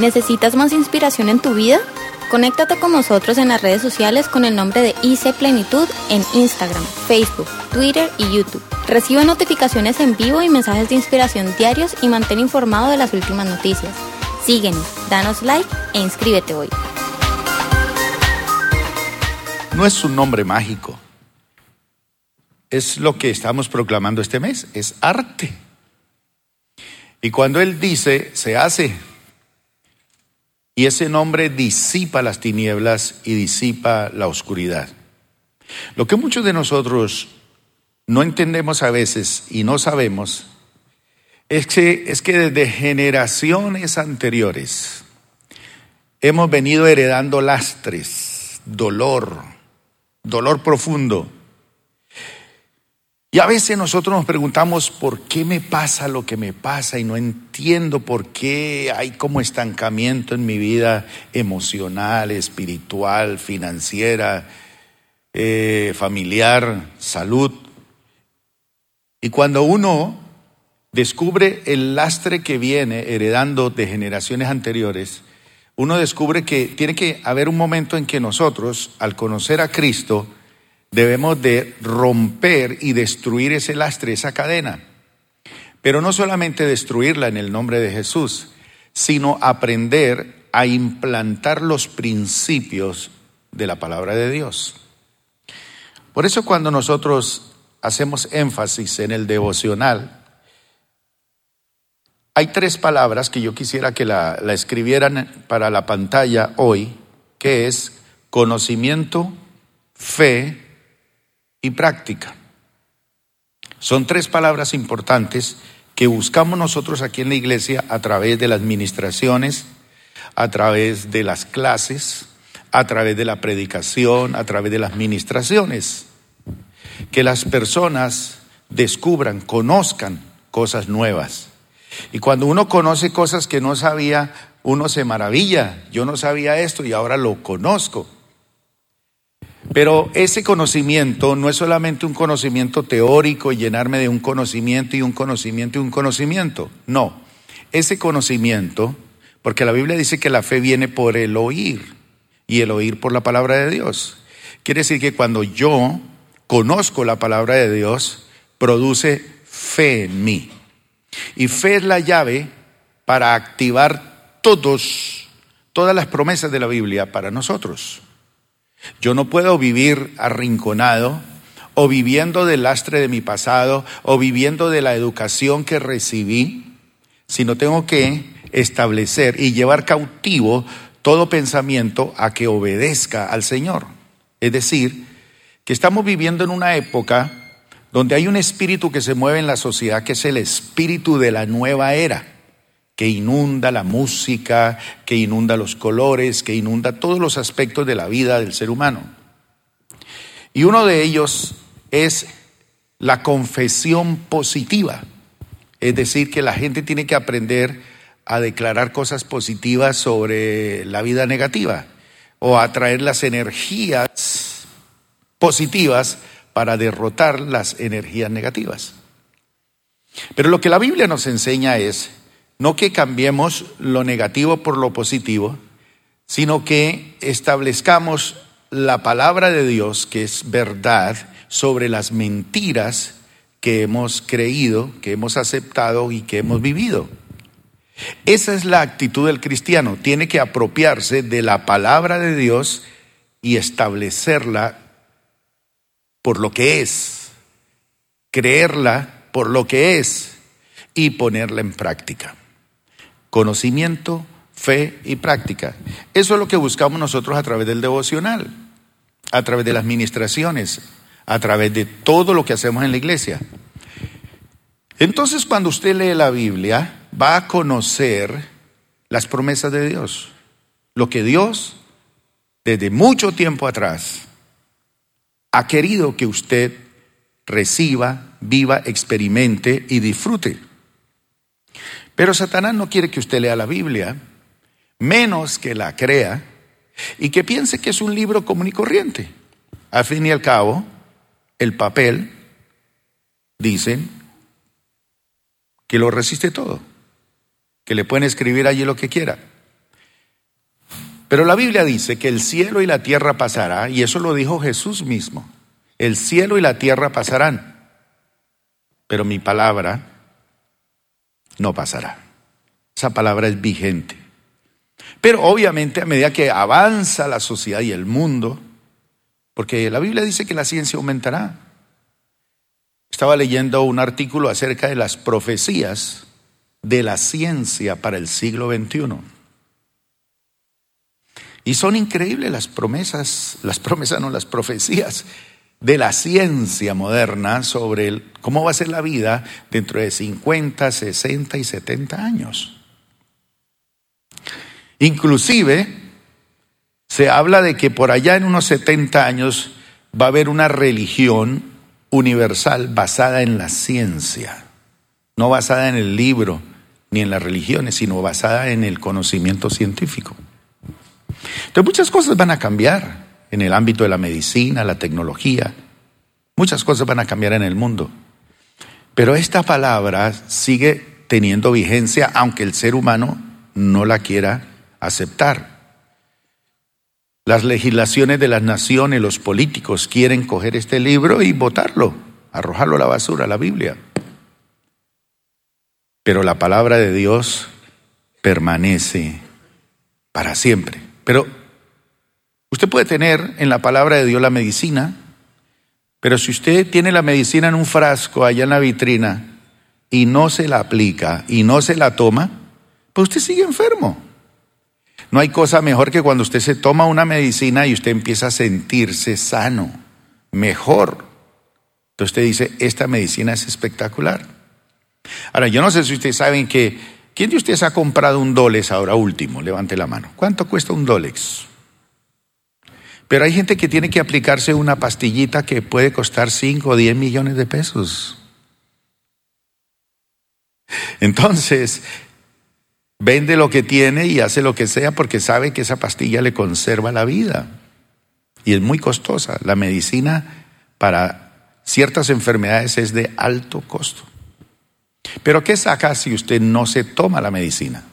¿Necesitas más inspiración en tu vida? Conéctate con nosotros en las redes sociales con el nombre de IC Plenitud en Instagram, Facebook, Twitter y YouTube. Recibe notificaciones en vivo y mensajes de inspiración diarios y mantén informado de las últimas noticias. Síguenos, danos like e inscríbete hoy. No es un nombre mágico. Es lo que estamos proclamando este mes, es arte. Y cuando Él dice, se hace. Y ese nombre disipa las tinieblas y disipa la oscuridad. Lo que muchos de nosotros no entendemos a veces y no sabemos es que, es que desde generaciones anteriores hemos venido heredando lastres, dolor, dolor profundo y a veces nosotros nos preguntamos por qué me pasa lo que me pasa y no entiendo por qué hay como estancamiento en mi vida emocional, espiritual, financiera, eh, familiar, salud. Y cuando uno descubre el lastre que viene heredando de generaciones anteriores, uno descubre que tiene que haber un momento en que nosotros, al conocer a Cristo, debemos de romper y destruir ese lastre, esa cadena. Pero no solamente destruirla en el nombre de Jesús, sino aprender a implantar los principios de la palabra de Dios. Por eso cuando nosotros hacemos énfasis en el devocional, hay tres palabras que yo quisiera que la, la escribieran para la pantalla hoy, que es conocimiento, fe y práctica. Son tres palabras importantes que buscamos nosotros aquí en la iglesia a través de las ministraciones, a través de las clases, a través de la predicación, a través de las ministraciones. Que las personas descubran, conozcan cosas nuevas. Y cuando uno conoce cosas que no sabía, uno se maravilla. Yo no sabía esto y ahora lo conozco. Pero ese conocimiento no es solamente un conocimiento teórico y llenarme de un conocimiento y un conocimiento y un conocimiento. No, ese conocimiento, porque la Biblia dice que la fe viene por el oír y el oír por la palabra de Dios. Quiere decir que cuando yo conozco la palabra de Dios, produce fe en mí. Y fe es la llave para activar todos, todas las promesas de la Biblia para nosotros. Yo no puedo vivir arrinconado o viviendo del lastre de mi pasado o viviendo de la educación que recibí, sino tengo que establecer y llevar cautivo todo pensamiento a que obedezca al Señor. Es decir, que estamos viviendo en una época donde hay un espíritu que se mueve en la sociedad que es el espíritu de la nueva era que inunda la música, que inunda los colores, que inunda todos los aspectos de la vida del ser humano. Y uno de ellos es la confesión positiva, es decir, que la gente tiene que aprender a declarar cosas positivas sobre la vida negativa o a traer las energías positivas para derrotar las energías negativas. Pero lo que la Biblia nos enseña es no que cambiemos lo negativo por lo positivo, sino que establezcamos la palabra de Dios, que es verdad, sobre las mentiras que hemos creído, que hemos aceptado y que hemos vivido. Esa es la actitud del cristiano. Tiene que apropiarse de la palabra de Dios y establecerla por lo que es, creerla por lo que es y ponerla en práctica conocimiento, fe y práctica. Eso es lo que buscamos nosotros a través del devocional, a través de las ministraciones, a través de todo lo que hacemos en la iglesia. Entonces cuando usted lee la Biblia, va a conocer las promesas de Dios, lo que Dios desde mucho tiempo atrás ha querido que usted reciba, viva, experimente y disfrute. Pero Satanás no quiere que usted lea la Biblia, menos que la crea y que piense que es un libro común y corriente. Al fin y al cabo, el papel, dicen, que lo resiste todo, que le pueden escribir allí lo que quiera. Pero la Biblia dice que el cielo y la tierra pasará, y eso lo dijo Jesús mismo. El cielo y la tierra pasarán, pero mi palabra no pasará. Esa palabra es vigente. Pero obviamente a medida que avanza la sociedad y el mundo, porque la Biblia dice que la ciencia aumentará. Estaba leyendo un artículo acerca de las profecías de la ciencia para el siglo XXI. Y son increíbles las promesas, las promesas no, las profecías de la ciencia moderna sobre cómo va a ser la vida dentro de 50, 60 y 70 años. Inclusive se habla de que por allá en unos 70 años va a haber una religión universal basada en la ciencia, no basada en el libro ni en las religiones, sino basada en el conocimiento científico. Entonces muchas cosas van a cambiar en el ámbito de la medicina, la tecnología, muchas cosas van a cambiar en el mundo. Pero esta palabra sigue teniendo vigencia aunque el ser humano no la quiera aceptar. Las legislaciones de las naciones, los políticos quieren coger este libro y votarlo, arrojarlo a la basura, la Biblia. Pero la palabra de Dios permanece para siempre. Pero usted puede tener en la palabra de Dios la medicina, pero si usted tiene la medicina en un frasco allá en la vitrina y no se la aplica y no se la toma, pues usted sigue enfermo. No hay cosa mejor que cuando usted se toma una medicina y usted empieza a sentirse sano, mejor. Entonces usted dice, esta medicina es espectacular. Ahora, yo no sé si ustedes saben que, ¿quién de ustedes ha comprado un Dolex ahora último? Levante la mano. ¿Cuánto cuesta un Dolex? Pero hay gente que tiene que aplicarse una pastillita que puede costar 5 o 10 millones de pesos. Entonces, Vende lo que tiene y hace lo que sea porque sabe que esa pastilla le conserva la vida. Y es muy costosa. La medicina para ciertas enfermedades es de alto costo. Pero ¿qué saca si usted no se toma la medicina?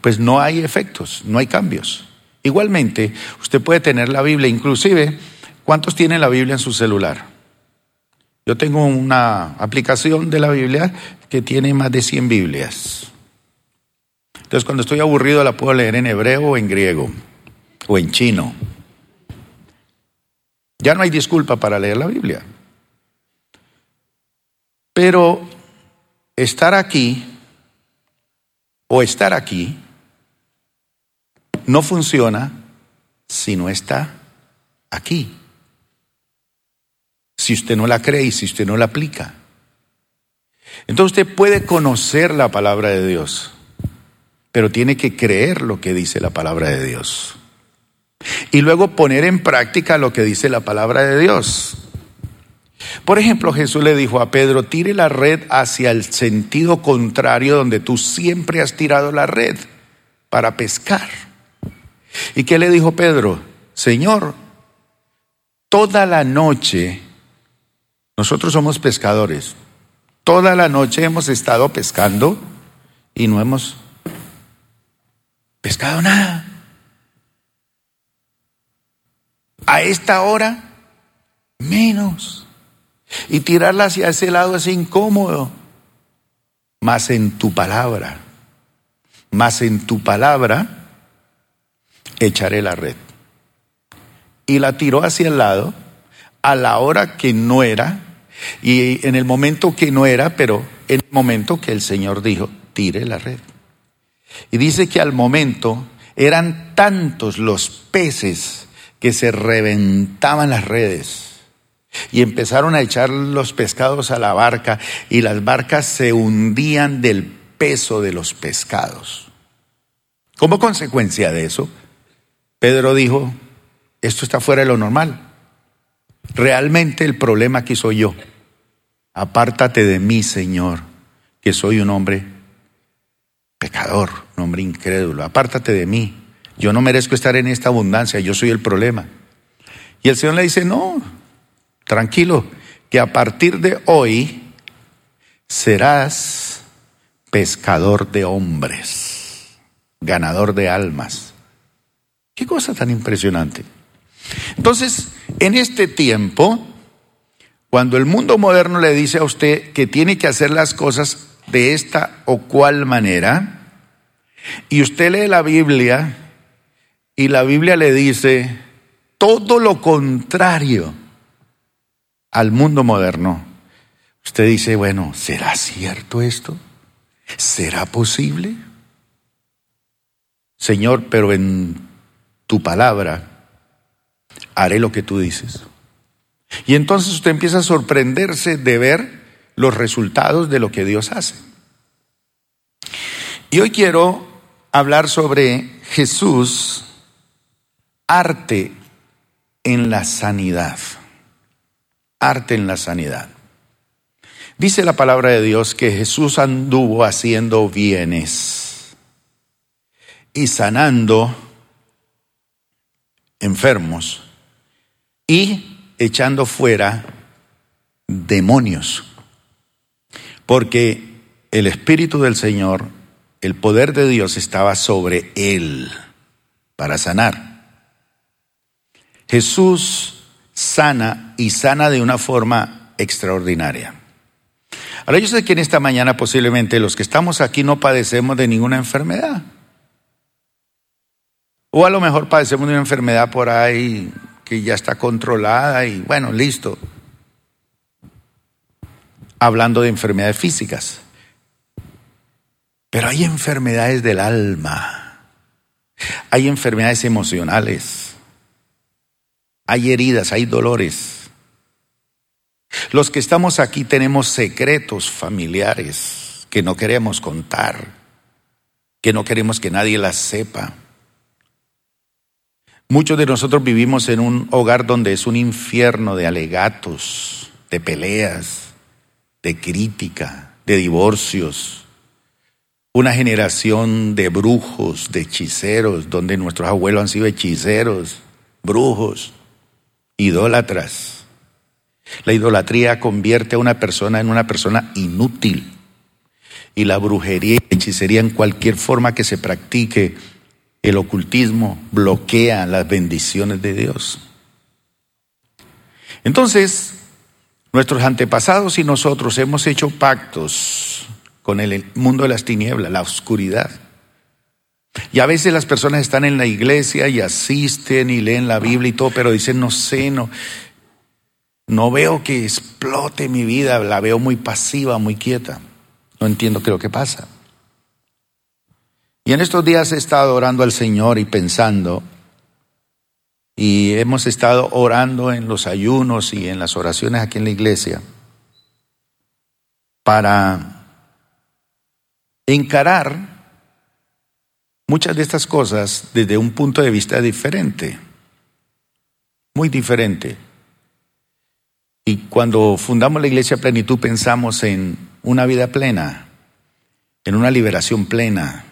Pues no hay efectos, no hay cambios. Igualmente, usted puede tener la Biblia, inclusive, ¿cuántos tienen la Biblia en su celular? Yo tengo una aplicación de la Biblia que tiene más de 100 Biblias. Entonces cuando estoy aburrido la puedo leer en hebreo o en griego o en chino. Ya no hay disculpa para leer la Biblia. Pero estar aquí o estar aquí no funciona si no está aquí. Si usted no la cree y si usted no la aplica. Entonces usted puede conocer la palabra de Dios pero tiene que creer lo que dice la palabra de Dios. Y luego poner en práctica lo que dice la palabra de Dios. Por ejemplo, Jesús le dijo a Pedro, tire la red hacia el sentido contrario donde tú siempre has tirado la red para pescar. ¿Y qué le dijo Pedro? Señor, toda la noche, nosotros somos pescadores, toda la noche hemos estado pescando y no hemos Pescado nada. A esta hora, menos. Y tirarla hacia ese lado es incómodo. Más en tu palabra, más en tu palabra, echaré la red. Y la tiró hacia el lado a la hora que no era y en el momento que no era, pero en el momento que el Señor dijo, tire la red. Y dice que al momento eran tantos los peces que se reventaban las redes y empezaron a echar los pescados a la barca y las barcas se hundían del peso de los pescados. Como consecuencia de eso, Pedro dijo, esto está fuera de lo normal. Realmente el problema aquí soy yo. Apártate de mí, Señor, que soy un hombre pecador, un hombre incrédulo, apártate de mí. Yo no merezco estar en esta abundancia, yo soy el problema. Y el Señor le dice, no, tranquilo, que a partir de hoy serás pescador de hombres, ganador de almas. Qué cosa tan impresionante. Entonces, en este tiempo, cuando el mundo moderno le dice a usted que tiene que hacer las cosas de esta o cual manera, y usted lee la Biblia y la Biblia le dice todo lo contrario al mundo moderno, usted dice, bueno, ¿será cierto esto? ¿Será posible? Señor, pero en tu palabra, haré lo que tú dices. Y entonces usted empieza a sorprenderse de ver los resultados de lo que Dios hace. Y hoy quiero hablar sobre Jesús, arte en la sanidad. Arte en la sanidad. Dice la palabra de Dios que Jesús anduvo haciendo bienes y sanando enfermos y echando fuera demonios. Porque el Espíritu del Señor, el poder de Dios estaba sobre él para sanar. Jesús sana y sana de una forma extraordinaria. Ahora yo sé que en esta mañana posiblemente los que estamos aquí no padecemos de ninguna enfermedad. O a lo mejor padecemos de una enfermedad por ahí que ya está controlada y bueno, listo. Hablando de enfermedades físicas. Pero hay enfermedades del alma. Hay enfermedades emocionales. Hay heridas, hay dolores. Los que estamos aquí tenemos secretos familiares que no queremos contar, que no queremos que nadie las sepa. Muchos de nosotros vivimos en un hogar donde es un infierno de alegatos, de peleas, de crítica, de divorcios. Una generación de brujos, de hechiceros, donde nuestros abuelos han sido hechiceros, brujos, idólatras. La idolatría convierte a una persona en una persona inútil. Y la brujería y hechicería en cualquier forma que se practique el ocultismo bloquea las bendiciones de Dios. Entonces, nuestros antepasados y nosotros hemos hecho pactos con el mundo de las tinieblas, la oscuridad. Y a veces las personas están en la iglesia y asisten y leen la Biblia y todo, pero dicen, no sé, no, no veo que explote mi vida, la veo muy pasiva, muy quieta. No entiendo qué es lo que pasa. Y en estos días he estado orando al Señor y pensando, y hemos estado orando en los ayunos y en las oraciones aquí en la iglesia, para encarar muchas de estas cosas desde un punto de vista diferente, muy diferente. Y cuando fundamos la iglesia Plenitud pensamos en una vida plena, en una liberación plena,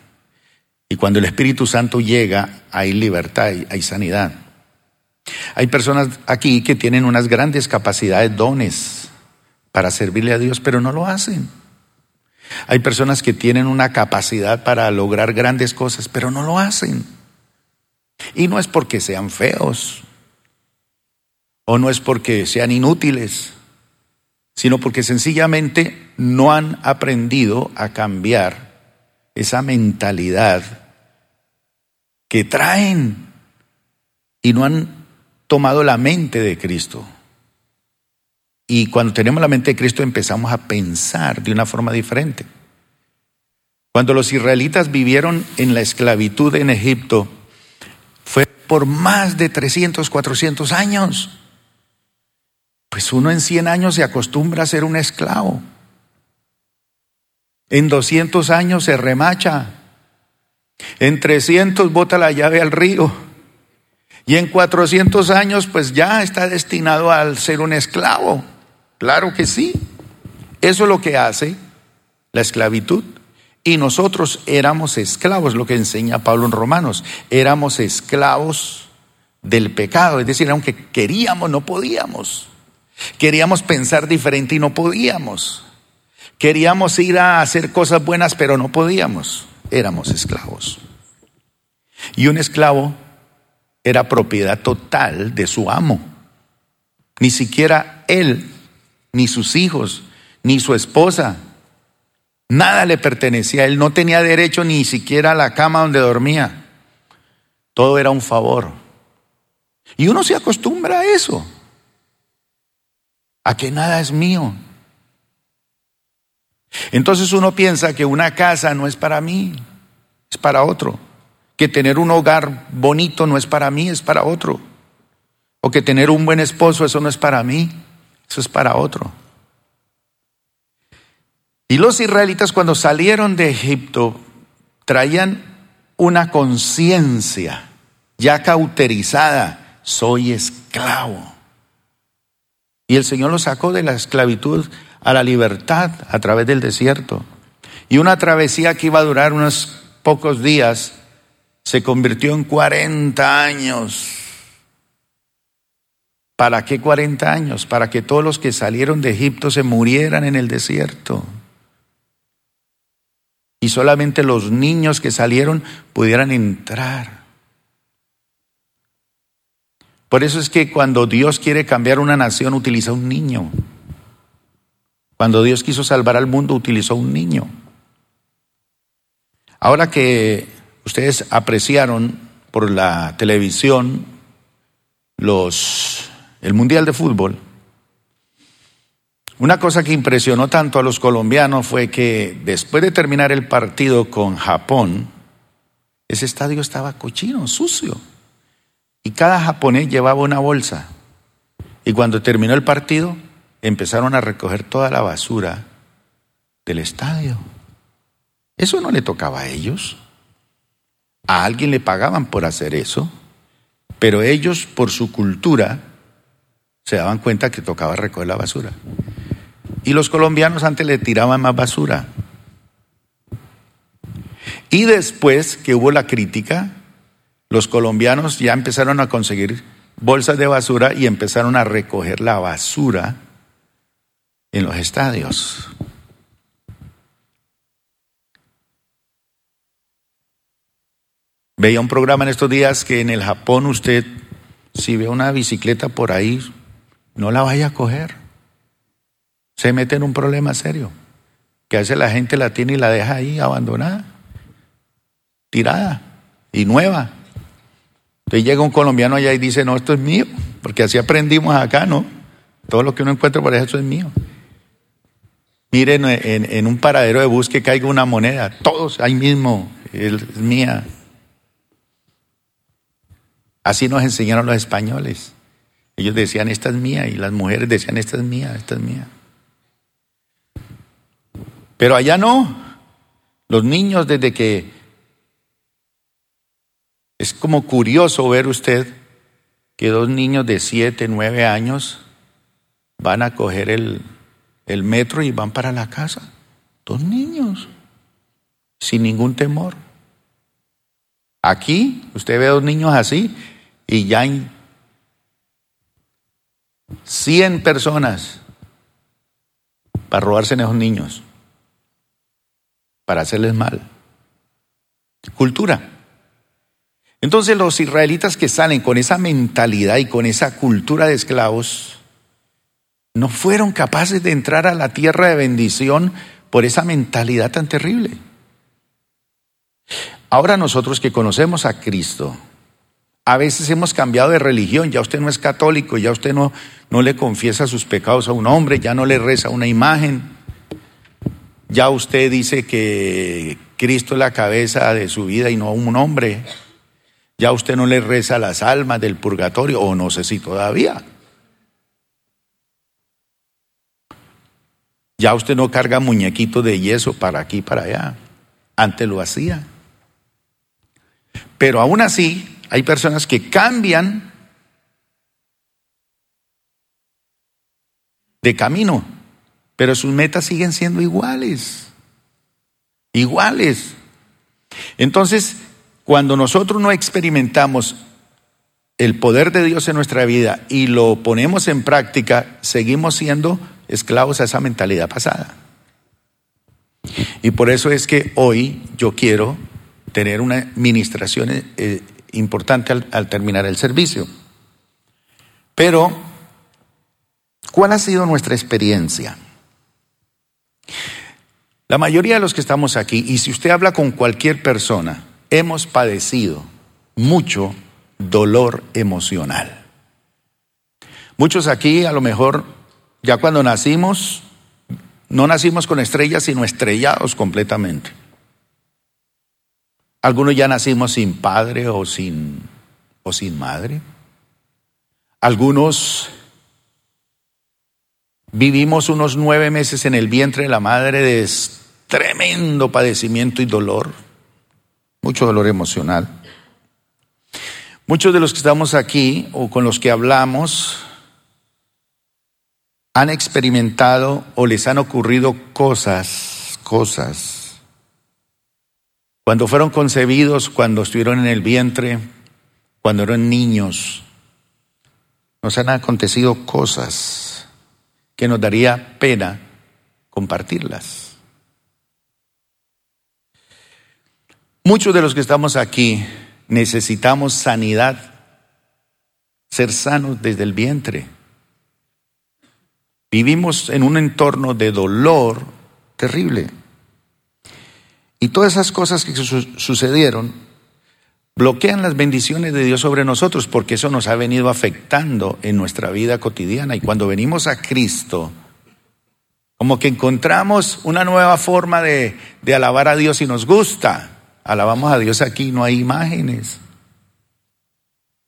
y cuando el Espíritu Santo llega, hay libertad, hay sanidad. Hay personas aquí que tienen unas grandes capacidades, dones para servirle a Dios, pero no lo hacen. Hay personas que tienen una capacidad para lograr grandes cosas, pero no lo hacen. Y no es porque sean feos, o no es porque sean inútiles, sino porque sencillamente no han aprendido a cambiar esa mentalidad que traen y no han tomado la mente de Cristo. Y cuando tenemos la mente de Cristo empezamos a pensar de una forma diferente. Cuando los israelitas vivieron en la esclavitud en Egipto, fue por más de 300, 400 años. Pues uno en 100 años se acostumbra a ser un esclavo. En 200 años se remacha. En 300 bota la llave al río. Y en 400 años pues ya está destinado al ser un esclavo. Claro que sí. Eso es lo que hace la esclavitud. Y nosotros éramos esclavos, lo que enseña Pablo en Romanos. Éramos esclavos del pecado. Es decir, aunque queríamos, no podíamos. Queríamos pensar diferente y no podíamos. Queríamos ir a hacer cosas buenas, pero no podíamos. Éramos esclavos. Y un esclavo era propiedad total de su amo. Ni siquiera él, ni sus hijos, ni su esposa, nada le pertenecía. Él no tenía derecho ni siquiera a la cama donde dormía. Todo era un favor. Y uno se acostumbra a eso, a que nada es mío. Entonces uno piensa que una casa no es para mí, es para otro. Que tener un hogar bonito no es para mí, es para otro. O que tener un buen esposo, eso no es para mí, eso es para otro. Y los israelitas cuando salieron de Egipto traían una conciencia ya cauterizada, soy esclavo. Y el Señor los sacó de la esclavitud a la libertad a través del desierto. Y una travesía que iba a durar unos pocos días se convirtió en 40 años. ¿Para qué 40 años? Para que todos los que salieron de Egipto se murieran en el desierto. Y solamente los niños que salieron pudieran entrar. Por eso es que cuando Dios quiere cambiar una nación utiliza un niño. Cuando Dios quiso salvar al mundo, utilizó un niño. Ahora que ustedes apreciaron por la televisión los, el Mundial de Fútbol, una cosa que impresionó tanto a los colombianos fue que después de terminar el partido con Japón, ese estadio estaba cochino, sucio. Y cada japonés llevaba una bolsa. Y cuando terminó el partido, empezaron a recoger toda la basura del estadio. Eso no le tocaba a ellos. A alguien le pagaban por hacer eso, pero ellos por su cultura se daban cuenta que tocaba recoger la basura. Y los colombianos antes le tiraban más basura. Y después que hubo la crítica, los colombianos ya empezaron a conseguir bolsas de basura y empezaron a recoger la basura en los estadios. Veía un programa en estos días que en el Japón usted, si ve una bicicleta por ahí, no la vaya a coger. Se mete en un problema serio. Que hace la gente la tiene y la deja ahí abandonada, tirada y nueva. Entonces llega un colombiano allá y dice, no, esto es mío, porque así aprendimos acá, ¿no? Todo lo que uno encuentra por eso es mío. Miren en, un paradero de bus que caiga una moneda, todos ahí mismo, es mía. Así nos enseñaron los españoles. Ellos decían, esta es mía, y las mujeres decían, esta es mía, esta es mía. Pero allá no. Los niños desde que... Es como curioso ver usted que dos niños de siete, nueve años van a coger el, el metro y van para la casa. Dos niños, sin ningún temor. Aquí usted ve a dos niños así y ya hay 100 personas para robarse a esos niños, para hacerles mal. Cultura. Entonces los israelitas que salen con esa mentalidad y con esa cultura de esclavos, no fueron capaces de entrar a la tierra de bendición por esa mentalidad tan terrible. Ahora nosotros que conocemos a Cristo, a veces hemos cambiado de religión, ya usted no es católico, ya usted no, no le confiesa sus pecados a un hombre, ya no le reza una imagen, ya usted dice que Cristo es la cabeza de su vida y no un hombre, ya usted no le reza las almas del purgatorio, o no sé si todavía. Ya usted no carga muñequitos de yeso para aquí y para allá. Antes lo hacía. Pero aún así, hay personas que cambian de camino, pero sus metas siguen siendo iguales. Iguales. Entonces, cuando nosotros no experimentamos el poder de Dios en nuestra vida y lo ponemos en práctica, seguimos siendo esclavos a esa mentalidad pasada. Y por eso es que hoy yo quiero tener una administración eh, importante al, al terminar el servicio. Pero, ¿cuál ha sido nuestra experiencia? La mayoría de los que estamos aquí, y si usted habla con cualquier persona, hemos padecido mucho dolor emocional. Muchos aquí a lo mejor ya cuando nacimos, no nacimos con estrellas, sino estrellados completamente. Algunos ya nacimos sin padre o sin, o sin madre. Algunos vivimos unos nueve meses en el vientre de la madre de tremendo padecimiento y dolor, mucho dolor emocional. Muchos de los que estamos aquí o con los que hablamos han experimentado o les han ocurrido cosas, cosas cuando fueron concebidos, cuando estuvieron en el vientre, cuando eran niños, nos han acontecido cosas que nos daría pena compartirlas. Muchos de los que estamos aquí necesitamos sanidad, ser sanos desde el vientre. Vivimos en un entorno de dolor terrible. Y todas esas cosas que sucedieron bloquean las bendiciones de Dios sobre nosotros porque eso nos ha venido afectando en nuestra vida cotidiana. Y cuando venimos a Cristo, como que encontramos una nueva forma de, alabar a Dios y nos gusta. Alabamos a Dios aquí, no hay imágenes.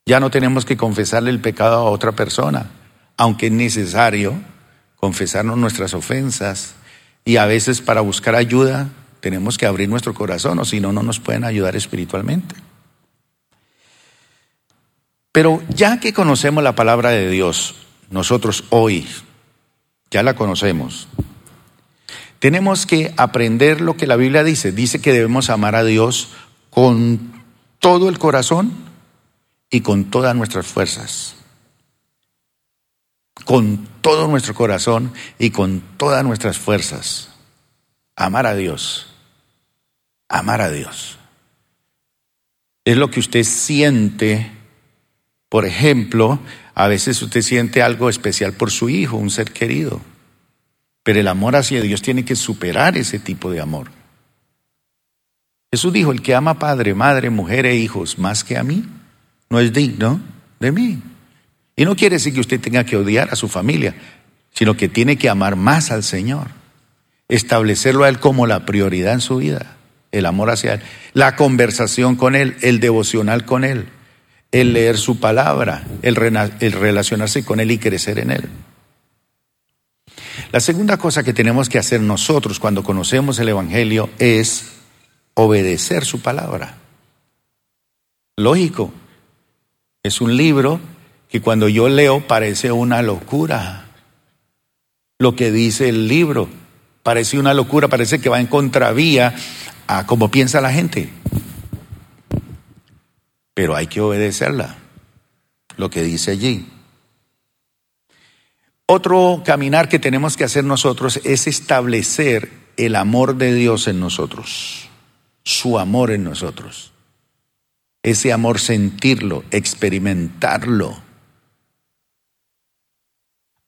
Ya no tenemos que confesarle el pecado a otra persona, aunque es necesario confesarnos nuestras ofensas y a veces para buscar ayuda tenemos que abrir nuestro corazón o si no, no nos pueden ayudar espiritualmente. Pero ya que conocemos la palabra de Dios, nosotros hoy ya la conocemos, tenemos que aprender lo que la Biblia dice. Dice que debemos amar a Dios con todo el corazón y con todas nuestras fuerzas. Con todo nuestro corazón y con todas nuestras fuerzas. Amar a Dios amar a Dios. Es lo que usted siente, por ejemplo, a veces usted siente algo especial por su hijo, un ser querido, pero el amor hacia Dios tiene que superar ese tipo de amor. Jesús dijo, el que ama padre, madre, mujer e hijos más que a mí, no es digno de mí. Y no quiere decir que usted tenga que odiar a su familia, sino que tiene que amar más al Señor, establecerlo a Él como la prioridad en su vida el amor hacia Él, la conversación con Él, el devocional con Él, el leer su palabra, el, relacionarse con Él y crecer en Él. La segunda cosa que tenemos que hacer nosotros cuando conocemos el Evangelio es obedecer su palabra. Lógico, es un libro que cuando yo leo parece una locura. Lo que dice el libro parece una locura, parece que va en contravía a como piensa la gente. Pero hay que obedecerla, lo que dice allí. Otro caminar que tenemos que hacer nosotros es establecer el amor de Dios en nosotros, su amor en nosotros. Ese amor sentirlo, experimentarlo.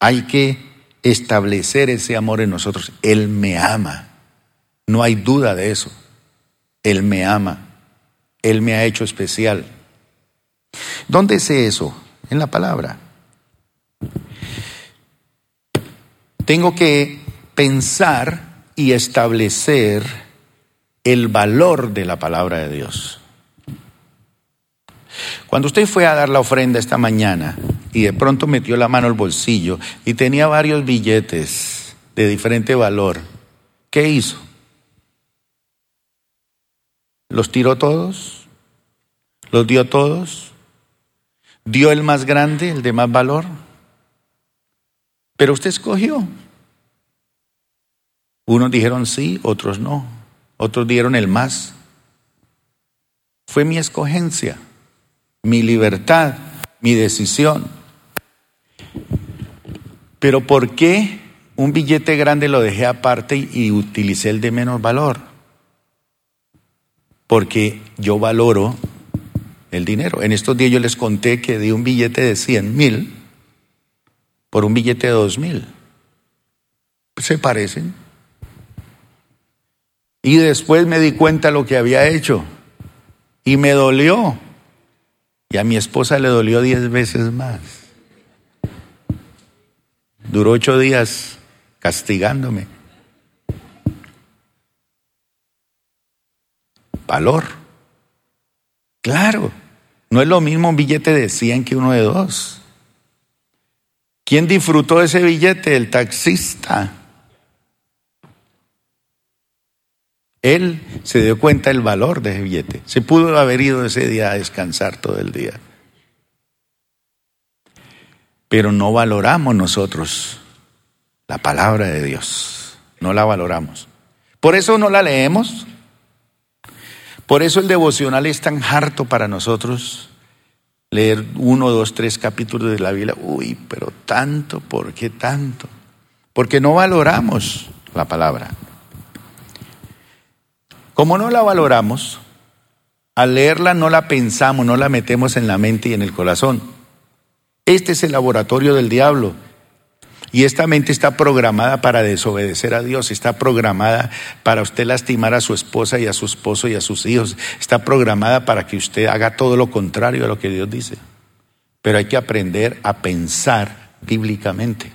Hay que establecer ese amor en nosotros. Él me ama. No hay duda de eso. Él me ama, Él me ha hecho especial. ¿Dónde sé eso? En la palabra. Tengo que pensar y establecer el valor de la palabra de Dios. Cuando usted fue a dar la ofrenda esta mañana y de pronto metió la mano al bolsillo y tenía varios billetes de diferente valor, ¿qué hizo? ¿Los tiró todos? ¿Los dio todos? ¿Dio el más grande, el de más valor? Pero usted escogió. Unos dijeron sí, otros no. Otros dieron el más. Fue mi escogencia, mi libertad, mi decisión. Pero ¿por qué un billete grande lo dejé aparte y utilicé el de menos valor? porque yo valoro el dinero. En estos días yo les conté que di un billete de 100 mil por un billete de 2 mil. Se parecen. Y después me di cuenta lo que había hecho y me dolió. Y a mi esposa le dolió diez veces más. Duró ocho días castigándome. Valor. Claro, no es lo mismo un billete de 100 que uno de dos. ¿Quién disfrutó ese billete? El taxista. Él se dio cuenta del valor de ese. Se pudo haber ido ese día a descansar todo el día. Pero no valoramos nosotros la palabra de Dios. No la valoramos. Por eso no la leemos. Por eso el devocional es tan harto para nosotros. Leer uno, dos, tres capítulos de la Biblia. Uy, pero tanto, ¿por qué tanto? Porque no valoramos la palabra. Como no la valoramos, al leerla no la pensamos, no la metemos en la mente y en el corazón. Este es el laboratorio del diablo. Y esta mente está programada para desobedecer a Dios, está programada para usted lastimar a su esposa y a su esposo y a sus hijos, está programada para que usted haga todo lo contrario a lo que Dios dice. Pero hay que aprender a pensar bíblicamente.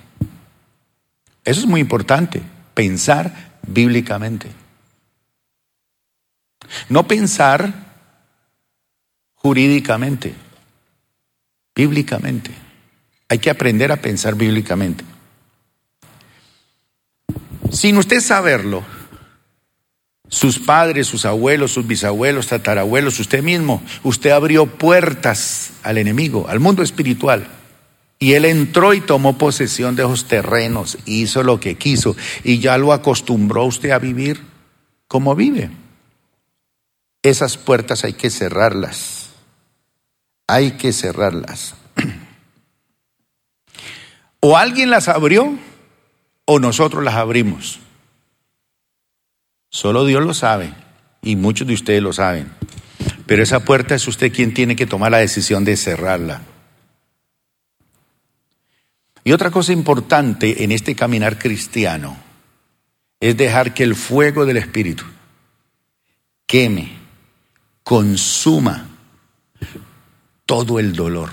Eso es muy importante, pensar bíblicamente. No pensar jurídicamente, bíblicamente. Hay que aprender a pensar bíblicamente. Sin usted saberlo, sus padres, sus abuelos, sus bisabuelos, tatarabuelos, usted mismo, usted abrió puertas al enemigo, al mundo espiritual. Y él entró y tomó posesión de esos terrenos, hizo lo que quiso y ya lo acostumbró usted a vivir como vive. Esas puertas hay que cerrarlas. Hay que cerrarlas. O alguien las abrió o nosotros las abrimos. Solo Dios lo sabe y muchos de ustedes lo saben. Pero esa puerta es usted quien tiene que tomar la decisión de cerrarla. Y otra cosa importante en este caminar cristiano es dejar que el fuego del Espíritu queme consuma todo el dolor.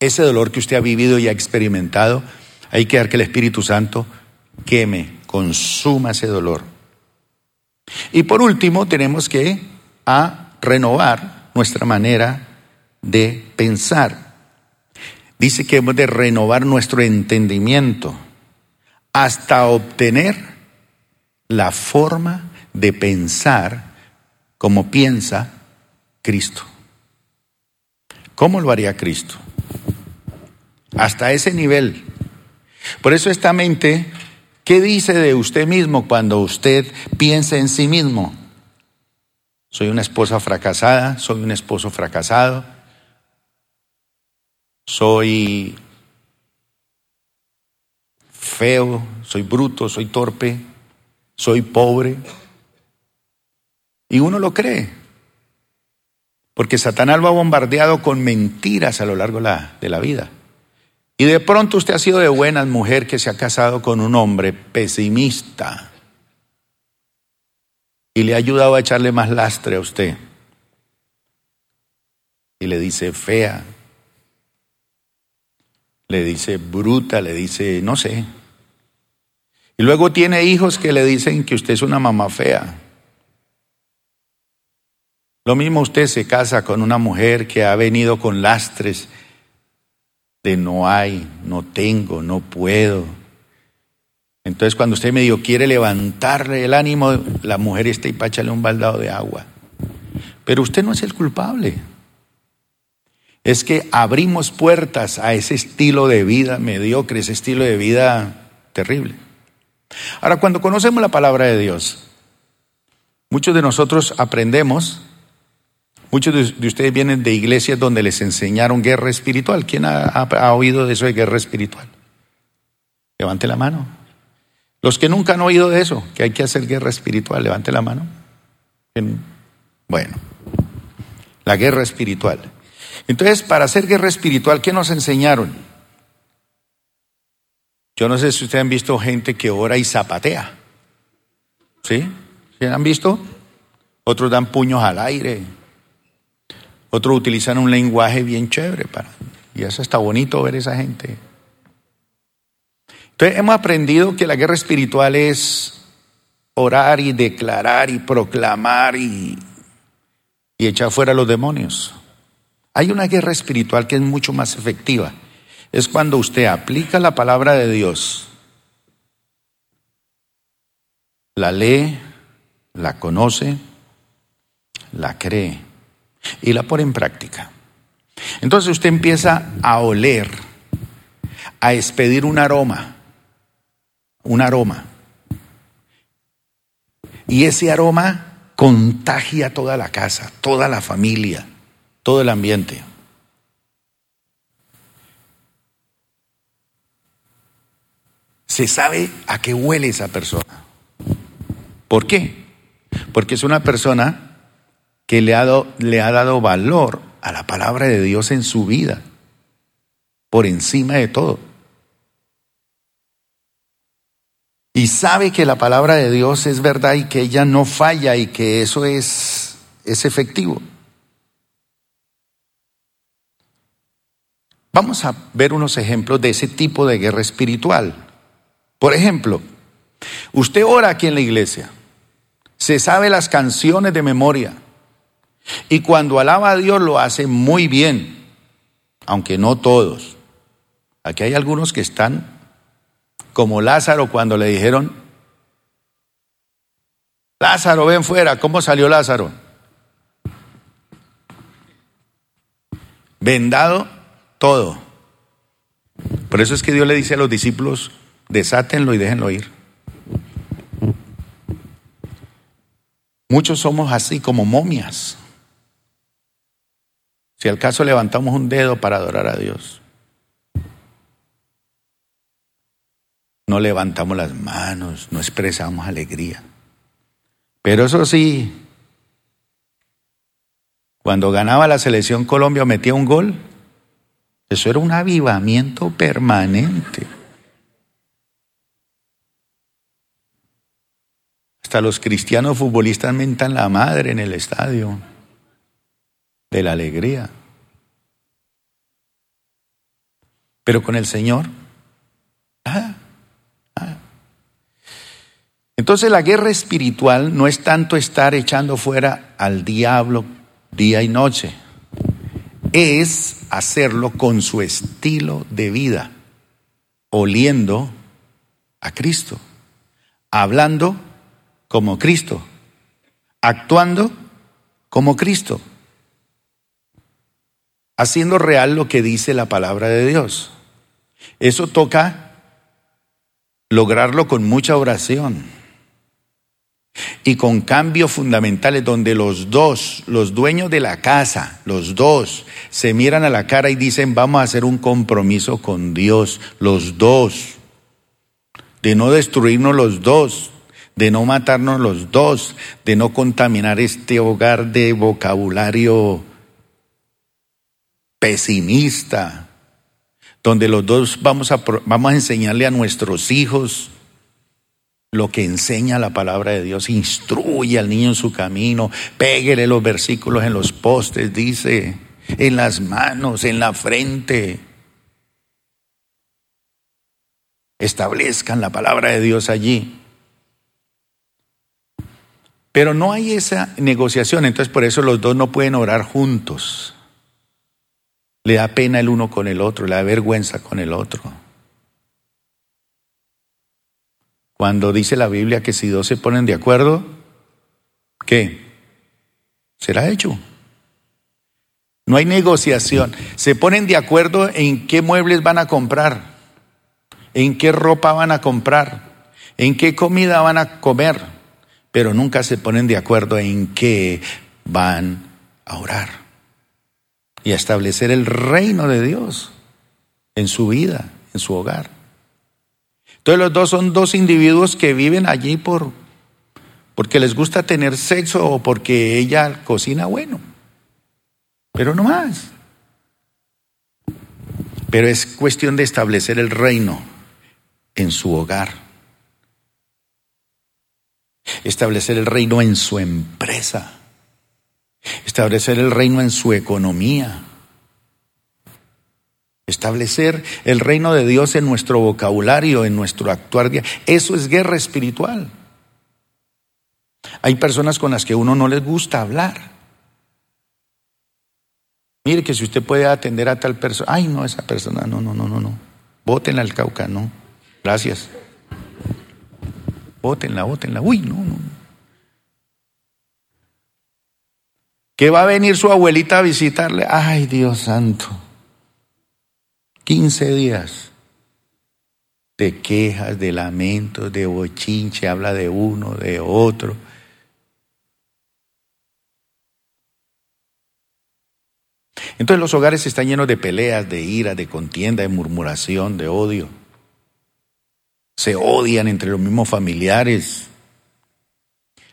Ese dolor que usted ha vivido y ha experimentado, hay que dejar que el Espíritu Santo queme, consuma ese dolor. Y por último, tenemos que a renovar nuestra manera de pensar. Dice que hemos de renovar nuestro entendimiento hasta obtener la forma de pensar como piensa Cristo. ¿Cómo lo haría Cristo? Hasta ese nivel. Por eso esta mente, ¿qué dice de usted mismo cuando usted piensa en sí mismo? Soy una esposa fracasada, soy un esposo fracasado, soy feo, soy bruto, soy torpe, soy pobre, y uno lo cree. Porque Satanás lo ha bombardeado con mentiras a lo largo de la vida. Y de pronto usted ha sido de buenas mujer que se ha casado con un hombre pesimista. Y le ha ayudado a echarle más lastre a usted. Y le dice fea. Le dice bruta, le dice no sé. Y luego tiene hijos que le dicen que usted es una mamá fea. Lo mismo usted se casa con una mujer que ha venido con lastres de no hay, no tengo, no puedo. Entonces cuando usted me dijo, quiere levantarle el ánimo, la mujer está y páchale un baldado de agua. Pero usted no es el culpable. Es que abrimos puertas a ese estilo de vida mediocre, ese estilo de vida terrible. Ahora, cuando conocemos la palabra de Dios, muchos de nosotros aprendemos Muchos de ustedes vienen de iglesias donde les enseñaron guerra espiritual. ¿Quién ha, oído de eso de guerra espiritual? Levante la mano. Los que nunca han oído de eso, que hay que hacer guerra espiritual, levante la mano. Bueno, La guerra espiritual. Entonces, para hacer guerra espiritual, ¿qué nos enseñaron? Yo no sé si ustedes han visto gente que ora y zapatea. ¿Sí? ¿Sí han visto? Otros dan puños al aire. Otros utilizan un lenguaje bien chévere para. Y eso está bonito ver esa gente. Entonces hemos aprendido que la guerra espiritual es orar y declarar y proclamar y, y echar fuera a los demonios. Hay una guerra espiritual que es mucho más efectiva. Es cuando usted aplica la palabra de Dios, la lee, la conoce, la cree y la pone en práctica. Entonces usted empieza a oler, a expedir un aroma, un aroma. Y ese aroma contagia toda la casa, toda la familia, todo el ambiente. Se sabe a qué huele esa persona. ¿Por qué? Porque es una persona que le ha, dado, le ha dado valor a la palabra de Dios en su vida, por encima de todo. Y sabe que la palabra de Dios es verdad y que ella no falla y que eso es, es efectivo. Vamos a ver unos ejemplos de ese tipo de guerra espiritual. Por ejemplo, usted ora aquí en la iglesia, se sabe las canciones de memoria y cuando alaba a Dios lo hace muy bien, aunque no todos. Aquí hay algunos que están como Lázaro cuando le dijeron, Lázaro, ven fuera, ¿cómo salió Lázaro? Vendado todo. Por eso es que Dios le dice a los discípulos, desátenlo y déjenlo ir. Muchos somos así como momias. Si al caso levantamos un dedo para adorar a Dios, no levantamos las manos, no expresamos alegría. Pero eso sí, cuando ganaba la selección Colombia metía un gol, eso era un avivamiento permanente. Hasta los cristianos futbolistas mentan la madre en el estadio de la alegría. Pero con el Señor, Entonces la guerra espiritual no es tanto estar echando fuera al diablo día y noche, es hacerlo con su estilo de vida, oliendo a Cristo, hablando como Cristo, actuando como Cristo, haciendo real lo que dice la palabra de Dios. Eso toca lograrlo con mucha oración y con cambios fundamentales donde los dos, los dueños de la casa, los dos, se miran a la cara y dicen, vamos a hacer un compromiso con Dios, los dos, de no destruirnos los dos, de no matarnos los dos, de no contaminar este hogar de vocabulario pesimista, donde los dos vamos a, vamos a enseñarle a nuestros hijos lo que enseña la palabra de Dios, instruye al niño en su camino, péguele los versículos en los postes, dice, en las manos, en la frente. Establezcan la palabra de Dios allí. Pero no hay esa negociación, entonces por eso los dos no pueden orar juntos. Le da pena el uno con el otro, le da vergüenza con el otro. Cuando dice la Biblia que si dos se ponen de acuerdo, ¿qué? Será hecho. No hay negociación. Se ponen de acuerdo en qué muebles van a comprar, en qué ropa van a comprar, en qué comida van a comer, pero nunca se ponen de acuerdo en qué van a orar y establecer el reino de Dios en su vida, en su hogar. Entonces los dos son dos individuos que viven allí por porque les gusta tener sexo o porque ella cocina bueno. pero no más. Pero es cuestión de establecer el reino en su hogar. Establecer el reino en su empresa. Establecer el reino en su economía. Establecer el reino de Dios en nuestro vocabulario, en nuestro actuar. Eso es guerra espiritual. Hay personas con las que uno no les gusta hablar. Mire que si usted puede atender a tal persona, ay no, esa persona, no, no, no, no, no. Bótenla al Cauca, no. Gracias. Bótenla, bótenla. Uy, no, no. Que va a venir su abuelita a visitarle. Ay, Dios santo. 15 días de quejas, de lamentos, de bochinche, habla de uno, de otro. Entonces los hogares están llenos de peleas, de ira, de contienda, de murmuración, de odio. Se odian entre los mismos familiares.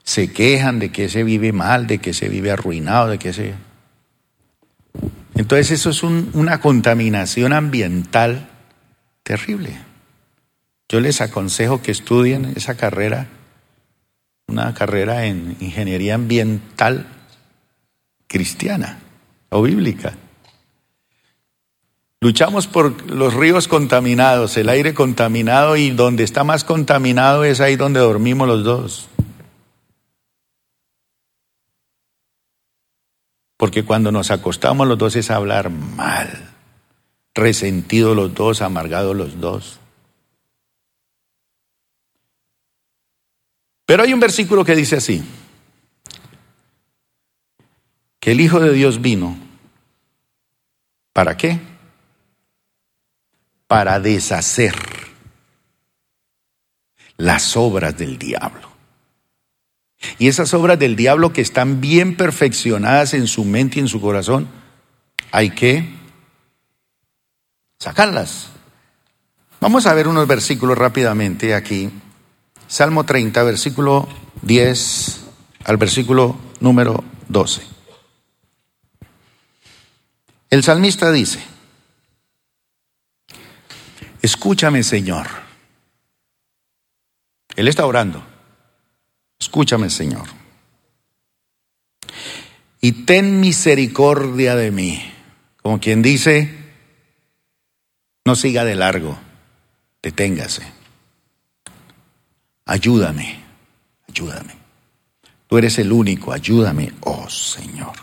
Se quejan de que se vive mal, de que se vive arruinado, de que se... Entonces eso es una contaminación ambiental terrible. Yo les aconsejo que estudien esa carrera, una carrera en ingeniería ambiental cristiana o bíblica. Luchamos por los ríos contaminados, el aire contaminado y donde está más contaminado es ahí donde dormimos los dos. Porque cuando nos acostamos los dos es hablar mal, resentidos los dos, amargados los dos. Pero hay un versículo que dice así, que el Hijo de Dios vino. ¿Para qué? Para deshacer las obras del diablo. Y esas obras del diablo que están bien perfeccionadas en su mente y en su corazón, hay que sacarlas. Vamos a ver unos versículos rápidamente aquí. Salmo 30, versículo 10 al versículo número 12. El salmista dice, escúchame Señor. Él está orando, escúchame Señor. Y ten misericordia de mí. Como quien dice, no siga de largo, deténgase. Ayúdame, ayúdame. Tú eres el único, ayúdame, oh Señor.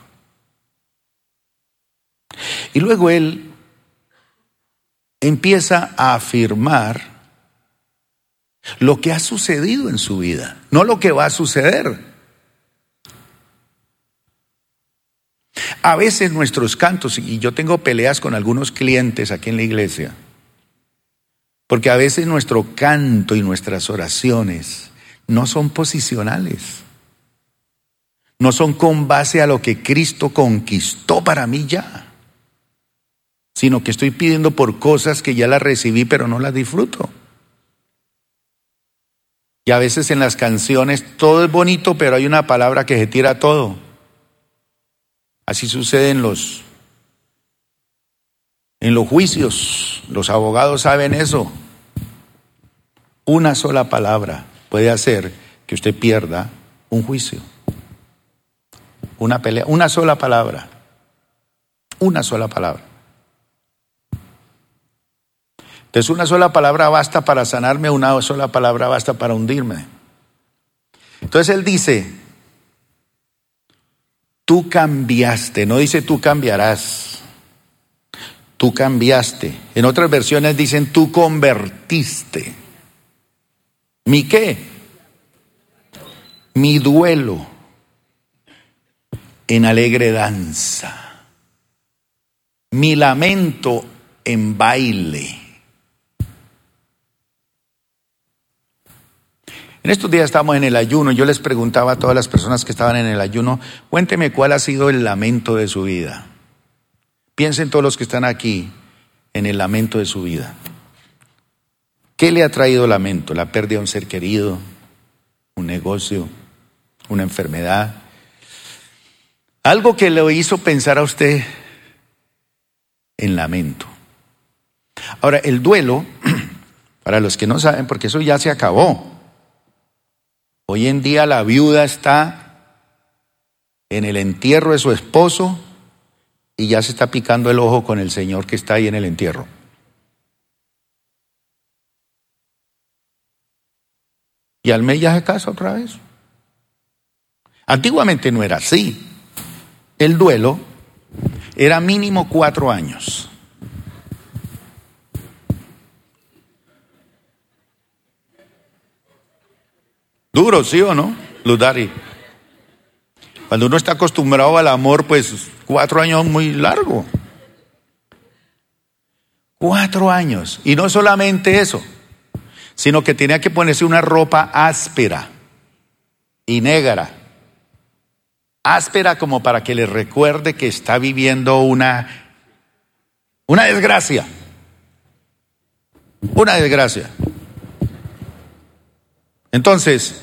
Y luego él empieza a afirmar lo que ha sucedido en su vida, no lo que va a suceder. A veces nuestros cantos, y yo tengo peleas con algunos clientes aquí en la iglesia, porque a veces nuestro canto y nuestras oraciones no son posicionales, no son con base a lo que Cristo conquistó para mí ya sino que estoy pidiendo por cosas que ya las recibí pero no las disfruto. Y a veces en las canciones todo es bonito, pero hay una palabra que se tira todo. Así sucede en los en los juicios. Los abogados saben eso. Una sola palabra puede hacer que usted pierda un juicio. Una pelea, una sola palabra. Una sola palabra. Entonces una sola palabra basta para sanarme, una sola palabra basta para hundirme. Entonces él dice, tú cambiaste, no dice tú cambiarás, tú cambiaste. En otras versiones dicen tú convertiste. ¿Mi qué? Mi duelo en alegre danza, mi lamento en baile En estos días estamos en el ayuno. Yo les preguntaba a todas las personas que estaban en el ayuno, cuénteme cuál ha sido el lamento de su vida. Piensen todos los que están aquí en el lamento de su vida. ¿Qué le ha traído lamento? La pérdida de un ser querido, un negocio, una enfermedad, Algo que lo hizo pensar a usted en lamento. Ahora, el duelo, para los que no saben, porque eso ya se acabó. Hoy en día la viuda está en el entierro de su esposo y ya se está picando el ojo con el señor que está ahí en el entierro. Y al mes ya se casa otra vez. Antiguamente no era así. El duelo era mínimo cuatro años. Duro, ¿sí o no? Ludari. Cuando uno está acostumbrado al amor, pues cuatro años muy largo. Cuatro años. Y no solamente eso, sino que tenía que ponerse una ropa áspera y negra. Áspera como para que le recuerde que está viviendo una, una desgracia. Una desgracia. Entonces,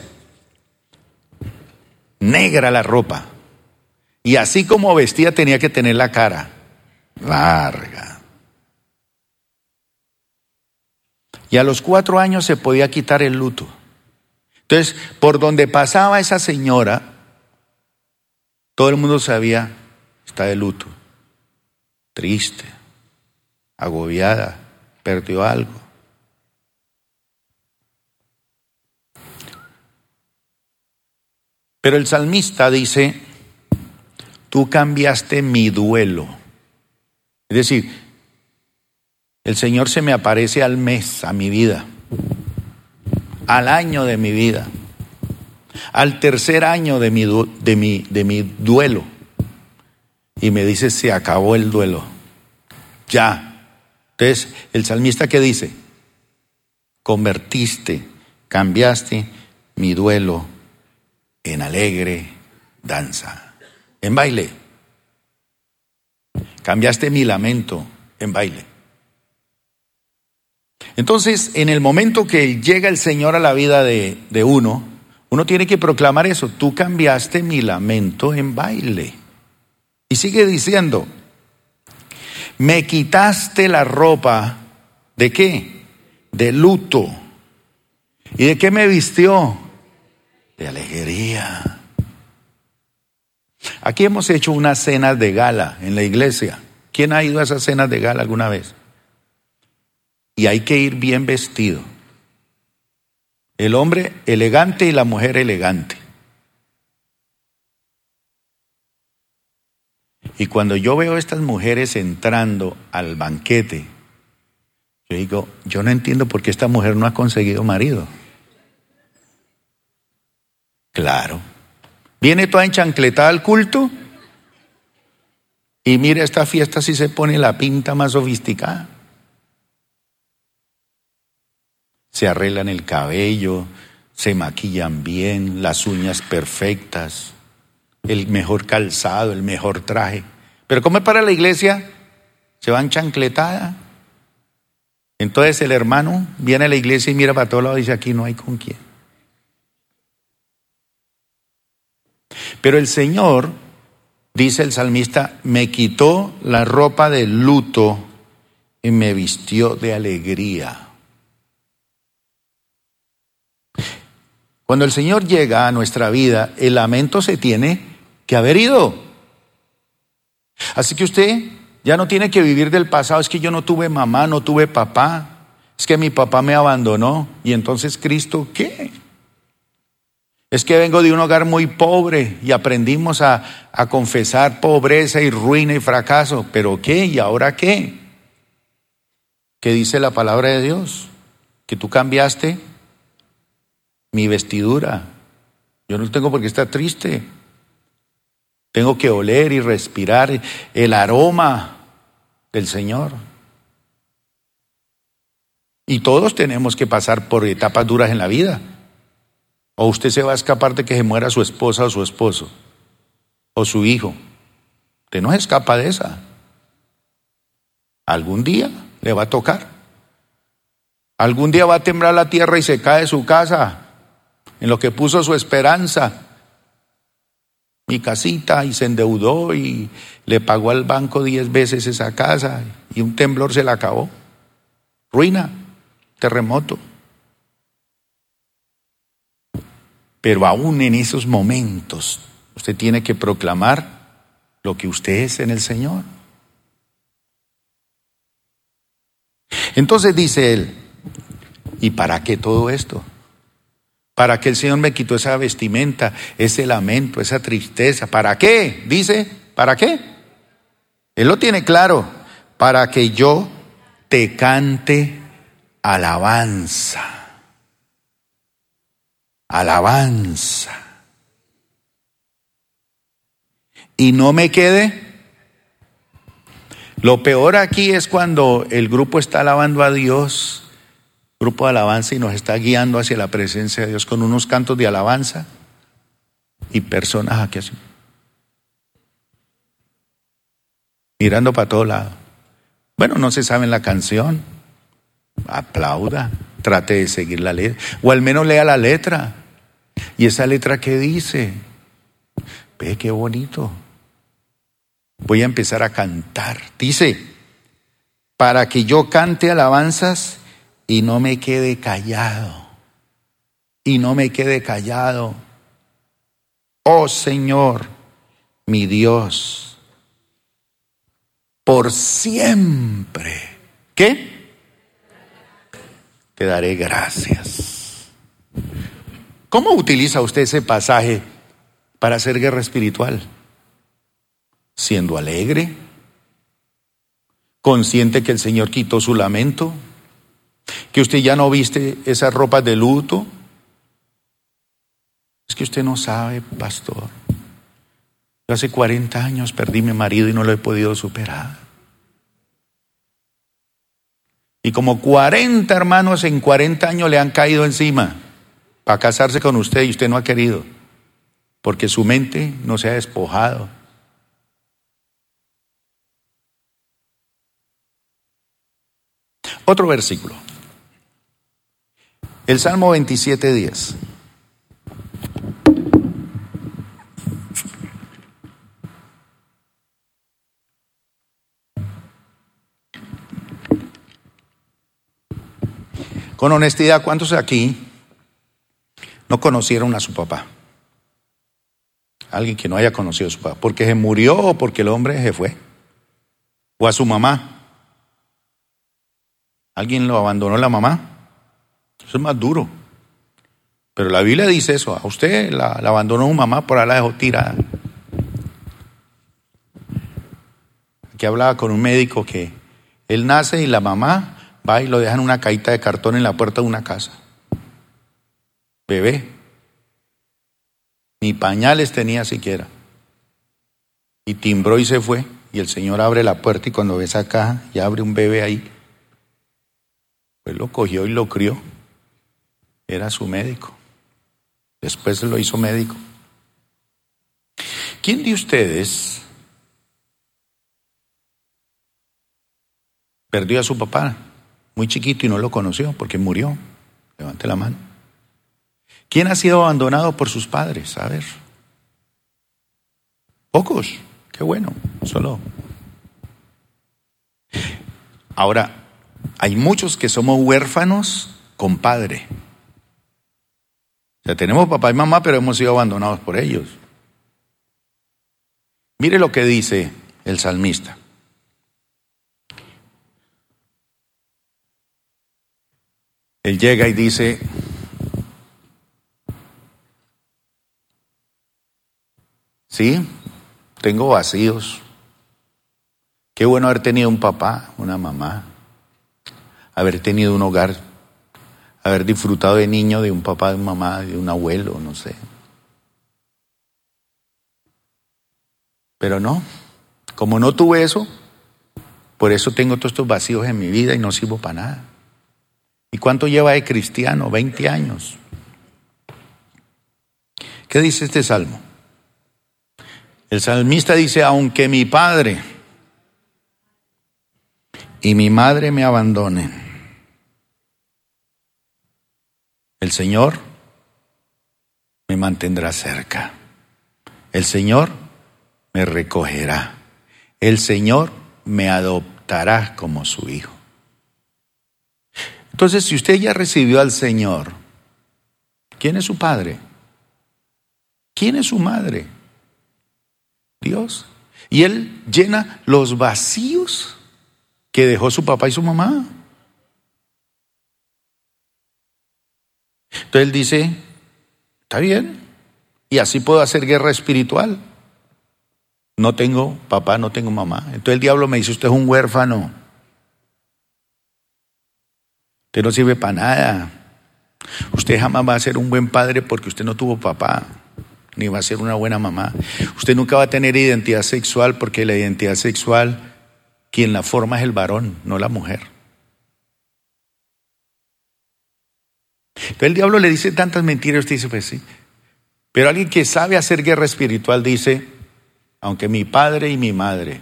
negra la ropa. Y así como vestía tenía que tener la cara larga. Y a los cuatro años se podía quitar el luto. Entonces, por donde pasaba esa señora, todo el mundo sabía, está de luto, triste, agobiada, perdió algo. Pero el salmista dice, tú cambiaste mi duelo. Es decir, el Señor se me aparece al mes, a mi vida, al año de mi vida, al tercer año de mi, duelo. Y me dice, se acabó el duelo. Ya. Entonces, el salmista que dice, convertiste, cambiaste mi duelo en alegre danza, en baile. Cambiaste mi lamento en baile. Entonces, en el momento que llega el Señor a la vida de, de uno, uno tiene que proclamar eso. Tú cambiaste mi lamento en baile. Y sigue diciendo, me quitaste la ropa de qué? De luto. ¿Y de qué me vistió? De alegría. Aquí hemos hecho unas cenas de gala en la iglesia. ¿Quién ha ido a esas cenas de gala alguna vez? Y hay que ir bien vestido. El hombre elegante y la mujer elegante. Y cuando yo veo a estas mujeres entrando al banquete, yo digo, yo no entiendo por qué esta mujer no ha conseguido marido. Claro. Viene toda enchancletada al culto y mira esta fiesta si se pone la pinta más sofisticada. Se arreglan el cabello, se maquillan bien, las uñas perfectas, el mejor calzado, el mejor traje. Pero como es para la iglesia, se van chancletada. Entonces el hermano viene a la iglesia y mira para todos lados y dice, aquí no hay con quién. Pero el Señor, dice el salmista, me quitó la ropa de luto y me vistió de alegría. Cuando el Señor llega a nuestra vida, el lamento se tiene que haber ido. Así que usted ya no tiene que vivir del pasado, es que yo no tuve mamá, no tuve papá, es que mi papá me abandonó y entonces Cristo, ¿qué? Es que vengo de un hogar muy pobre y aprendimos a, a, confesar pobreza y ruina y fracaso. ¿Pero qué? ¿Y ahora qué? ¿Qué dice la palabra de Dios? Que tú cambiaste mi vestidura. Yo no tengo por qué estar triste. Tengo que oler y respirar el aroma del Señor. Y todos tenemos que pasar por etapas duras en la vida. O usted se va a escapar de que se muera su esposa o su esposo, o su hijo. Usted no se escapa de esa. Algún día le va a tocar. Algún día va a temblar la tierra y se cae su casa, en lo que puso su esperanza. mi casita y se endeudó y le pagó al banco diez veces esa casa y un temblor se la acabó. Ruina, terremoto. Pero aún en esos momentos usted tiene que proclamar lo que usted es en el Señor. Entonces dice él, ¿y para qué todo esto? ¿Para qué el Señor me quitó esa vestimenta, ese lamento, esa tristeza? ¿Para qué? Dice, ¿para qué? Él lo tiene claro, para que yo te cante alabanza. Alabanza. Y no me quede. Lo peor aquí es cuando el grupo está alabando a Dios grupo de alabanza y nos está guiando hacia la presencia de Dios con unos cantos de alabanza y personas aquí así. Mirando para todo lado. Bueno, no se sabe la canción. Aplauda, trate de seguir la letra. O al menos lea la letra. ¿Y esa letra qué dice? Ve qué bonito. Voy a empezar a cantar. Dice, para que yo cante alabanzas y no me quede callado. Y no me quede callado. Oh Señor, mi Dios, por siempre. ¿Qué? Te daré gracias. ¿Cómo utiliza usted ese pasaje para hacer guerra espiritual? Siendo alegre, consciente que el Señor quitó su lamento, que usted ya no viste esas ropas de luto. Es que usted no sabe, pastor. Yo hace 40 años perdí mi marido y no lo he podido superar. Y como 40 hermanos en 40 años le han caído encima para casarse con usted y usted no ha querido, porque su mente no se ha despojado. Otro versículo. El Salmo 27, 10. Con honestidad, ¿cuántos aquí no conocieron a su papá? Alguien que no haya conocido a su papá. ¿Porque se murió o porque el hombre se fue? ¿O a su mamá? ¿Alguien lo abandonó la mamá? Eso es más duro. Pero la Biblia dice eso. A usted la, abandonó su mamá, por ahí la dejó tirada. Aquí hablaba con un médico que él nace y la mamá va y lo deja en una caída de cartón en la puerta de una casa. Bebé. Ni pañales tenía siquiera. Y timbró y se fue. Y el Señor abre la puerta y cuando ve esa caja y abre un bebé ahí, pues lo cogió y lo crió era su médico. Después lo hizo médico. ¿Quién de ustedes perdió a su papá muy chiquito y no lo conoció porque murió? Levante la mano. ¿Quién ha sido abandonado por sus padres? A ver. Pocos. Qué bueno. Solo. Ahora, hay muchos que somos huérfanos con padre. O sea, tenemos papá y mamá, pero hemos sido abandonados por ellos. Mire lo que dice el salmista. Él llega y dice, sí, tengo vacíos. Qué bueno haber tenido un papá, una mamá, haber tenido un hogar haber disfrutado de niño de un papá, de una mamá, de un abuelo, no sé. Pero no, como no tuve eso, por eso tengo todos estos vacíos en mi vida y no sirvo para nada. ¿Y cuánto lleva de cristiano? 20 años. ¿Qué dice este salmo? El salmista dice, aunque mi padre y mi madre me abandonen, el Señor me mantendrá cerca el Señor me recogerá. El Señor me adoptará como su hijo. Entonces, si usted ya recibió al Señor, ¿quién es su padre? ¿Quién es su madre? Dios. Y Él llena los vacíos que dejó su papá y su mamá. Entonces Él dice, está bien, y así puedo hacer guerra espiritual. No tengo papá, no tengo mamá. Entonces el diablo me dice, usted es un huérfano. Usted no sirve para nada. Usted jamás va a ser un buen padre porque usted no tuvo papá, ni va a ser una buena mamá. Usted nunca va a tener identidad sexual porque la identidad sexual, quien la forma es el varón, no la mujer. Entonces el diablo le dice tantas mentiras, usted dice, pues sí. Pero alguien que sabe hacer guerra espiritual dice, aunque mi padre y mi madre.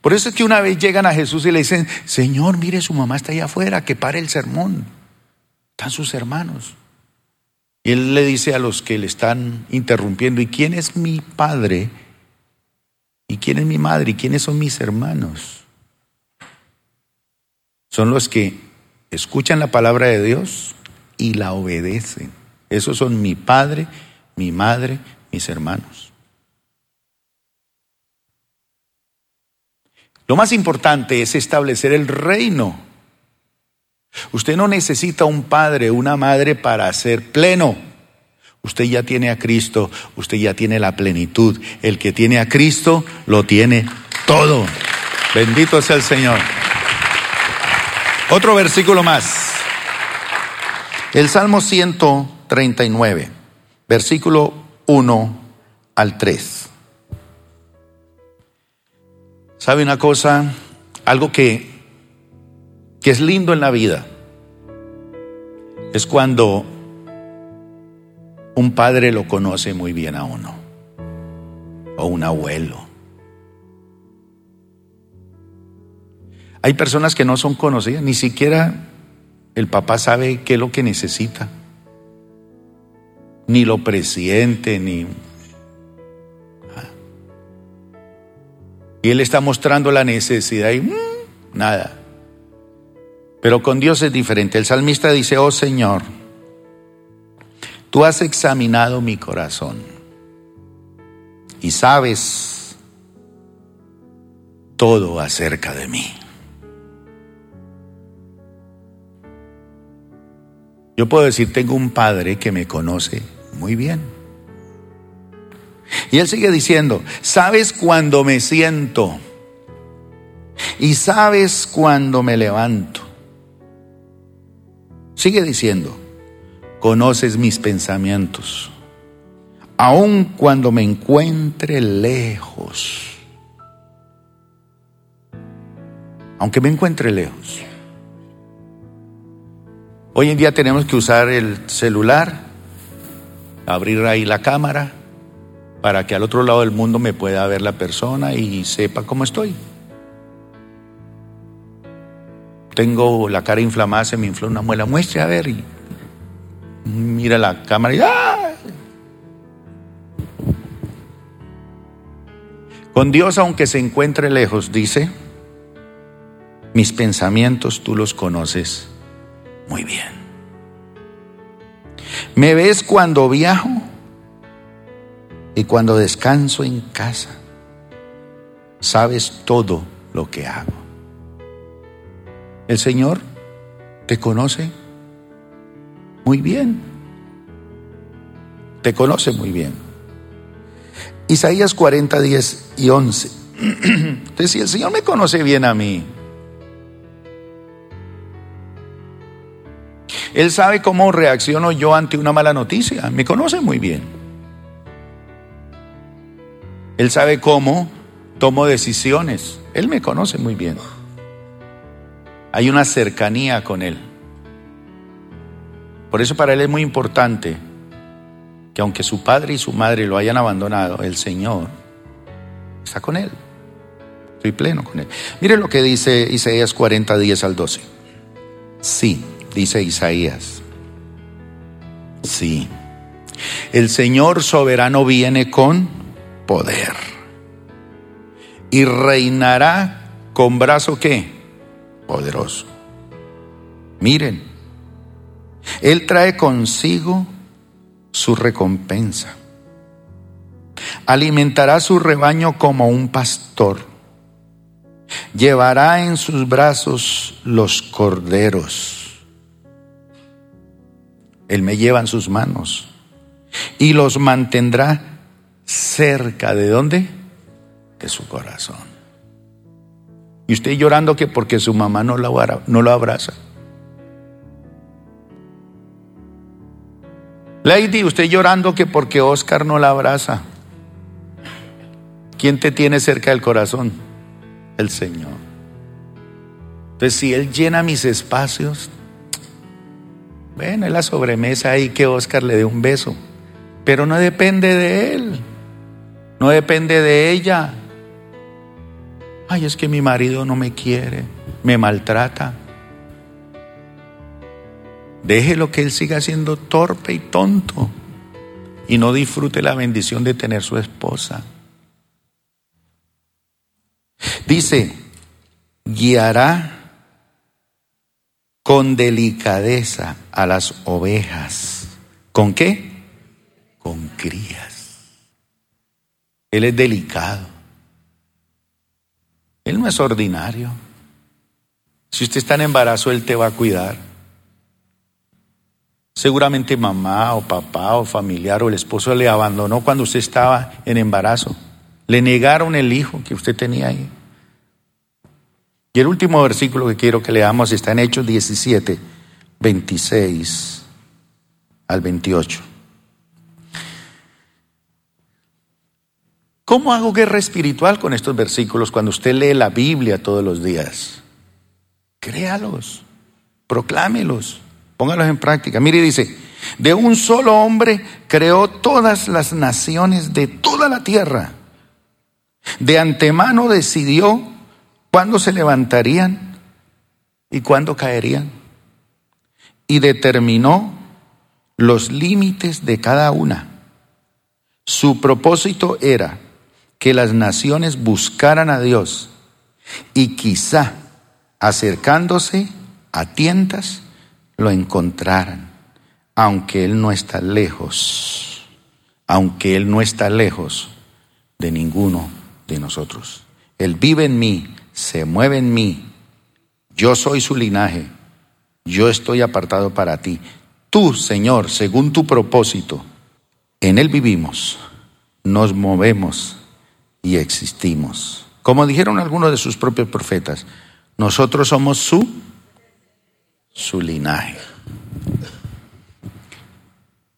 Por eso es que una vez llegan a Jesús y le dicen, Señor, mire, su mamá está allá afuera, que pare el sermón. Están sus hermanos. Y él le dice a los que le están interrumpiendo, ¿y quién es mi padre? ¿Y quién es mi madre? ¿Y quiénes son mis hermanos? Son los que escuchan la palabra de Dios y la obedecen. Esos son mi padre, mi madre, mis hermanos. Lo más importante es establecer el reino. Usted no necesita un padre, una madre para ser pleno. Usted ya tiene a Cristo, usted ya tiene la plenitud. El que tiene a Cristo lo tiene todo. Bendito sea el Señor. Otro versículo más. El Salmo 139, versículo 1 al 3. ¿Sabe una cosa? Algo que, que es lindo en la vida es cuando un padre lo conoce muy bien a uno o un abuelo. Hay personas que no son conocidas, ni siquiera el papá sabe qué es lo que necesita. Ni lo presiente, ni Y Él está mostrando la necesidad y mm, nada. Pero con Dios es diferente. El salmista dice, oh Señor, tú has examinado mi corazón y sabes todo acerca de mí. Yo puedo decir, tengo un padre que me conoce muy bien. Y él sigue diciendo, sabes cuando me siento y sabes cuando me levanto. Sigue diciendo, conoces mis pensamientos, aun cuando me encuentre lejos. Aunque me encuentre lejos. Hoy en día tenemos que usar el celular, abrir ahí la cámara para que al otro lado del mundo me pueda ver la persona y sepa cómo estoy. Tengo la cara inflamada, se me infló una muela, muestre a ver y mira la cámara y. Con Dios, aunque se encuentre lejos, dice, mis pensamientos tú los conoces muy bien. ¿Me ves cuando viajo? Y cuando descanso en casa, sabes todo lo que hago. El Señor te conoce muy bien. Te conoce muy bien. Isaías 40, 10 y 11. Entonces, si el Señor me conoce bien a mí, Él sabe cómo reacciono yo ante una mala noticia. Me conoce muy bien. Él sabe cómo tomo decisiones. Él me conoce muy bien. Hay una cercanía con Él. Por eso para Él es muy importante que aunque su padre y su madre lo hayan abandonado, el Señor está con Él. Estoy pleno con Él. Mire lo que dice Isaías 40, 10 al 12. Sí, dice Isaías. Sí. El Señor soberano viene con poder y reinará con brazo qué? Poderoso. Miren, Él trae consigo su recompensa. Alimentará su rebaño como un pastor. Llevará en sus brazos los corderos. Él me lleva en sus manos y los mantendrá cerca de dónde? De su corazón. Y usted llorando que porque su mamá no lo, no abraza. Lady, usted llorando que porque Oscar no la abraza. ¿Quién te tiene cerca del corazón? El Señor. Entonces, si Él llena mis espacios, bueno, es la sobremesa ahí que Oscar le dé un beso. Pero no depende de él, no depende de ella. Ay, es que mi marido no me quiere, me maltrata. Déjelo que él siga siendo torpe y tonto y no disfrute la bendición de tener su esposa. Dice, guiará con delicadeza a las ovejas. ¿Con qué? con crías. Él es delicado. Él no es ordinario. Si usted está en embarazo, Él te va a cuidar. Seguramente mamá o papá o familiar o el esposo le abandonó cuando usted estaba en embarazo. Le negaron el hijo que usted tenía ahí. Y el último versículo que quiero que leamos está en Hechos 17, 26 al 28. ¿Cómo hago guerra espiritual con estos versículos cuando usted lee la Biblia todos los días? Créalos, proclámelos, póngalos en práctica. Mire, dice, de un solo hombre creó todas las naciones de toda la tierra. De antemano decidió cuándo se levantarían y cuándo caerían. Y determinó los límites de cada una. Su propósito era que las naciones buscaran a Dios y quizá acercándose a tientas lo encontraran, aunque Él no está lejos, aunque Él no está lejos de ninguno de nosotros. Él vive en mí, se mueve en mí, yo soy su linaje, yo estoy apartado para ti. Tú, Señor, según tu propósito, en Él vivimos, nos movemos y existimos. Como dijeron algunos de sus propios profetas, nosotros somos su, su linaje.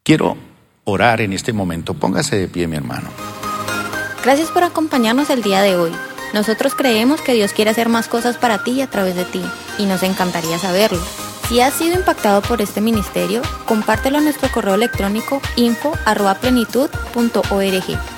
Quiero orar en este momento. Póngase de pie, mi hermano. Gracias por acompañarnos el día de hoy. Nosotros creemos que Dios quiere hacer más cosas para ti y a través de ti, y nos encantaría saberlo. Si has sido impactado por este ministerio, compártelo en nuestro correo electrónico info.plenitud.org.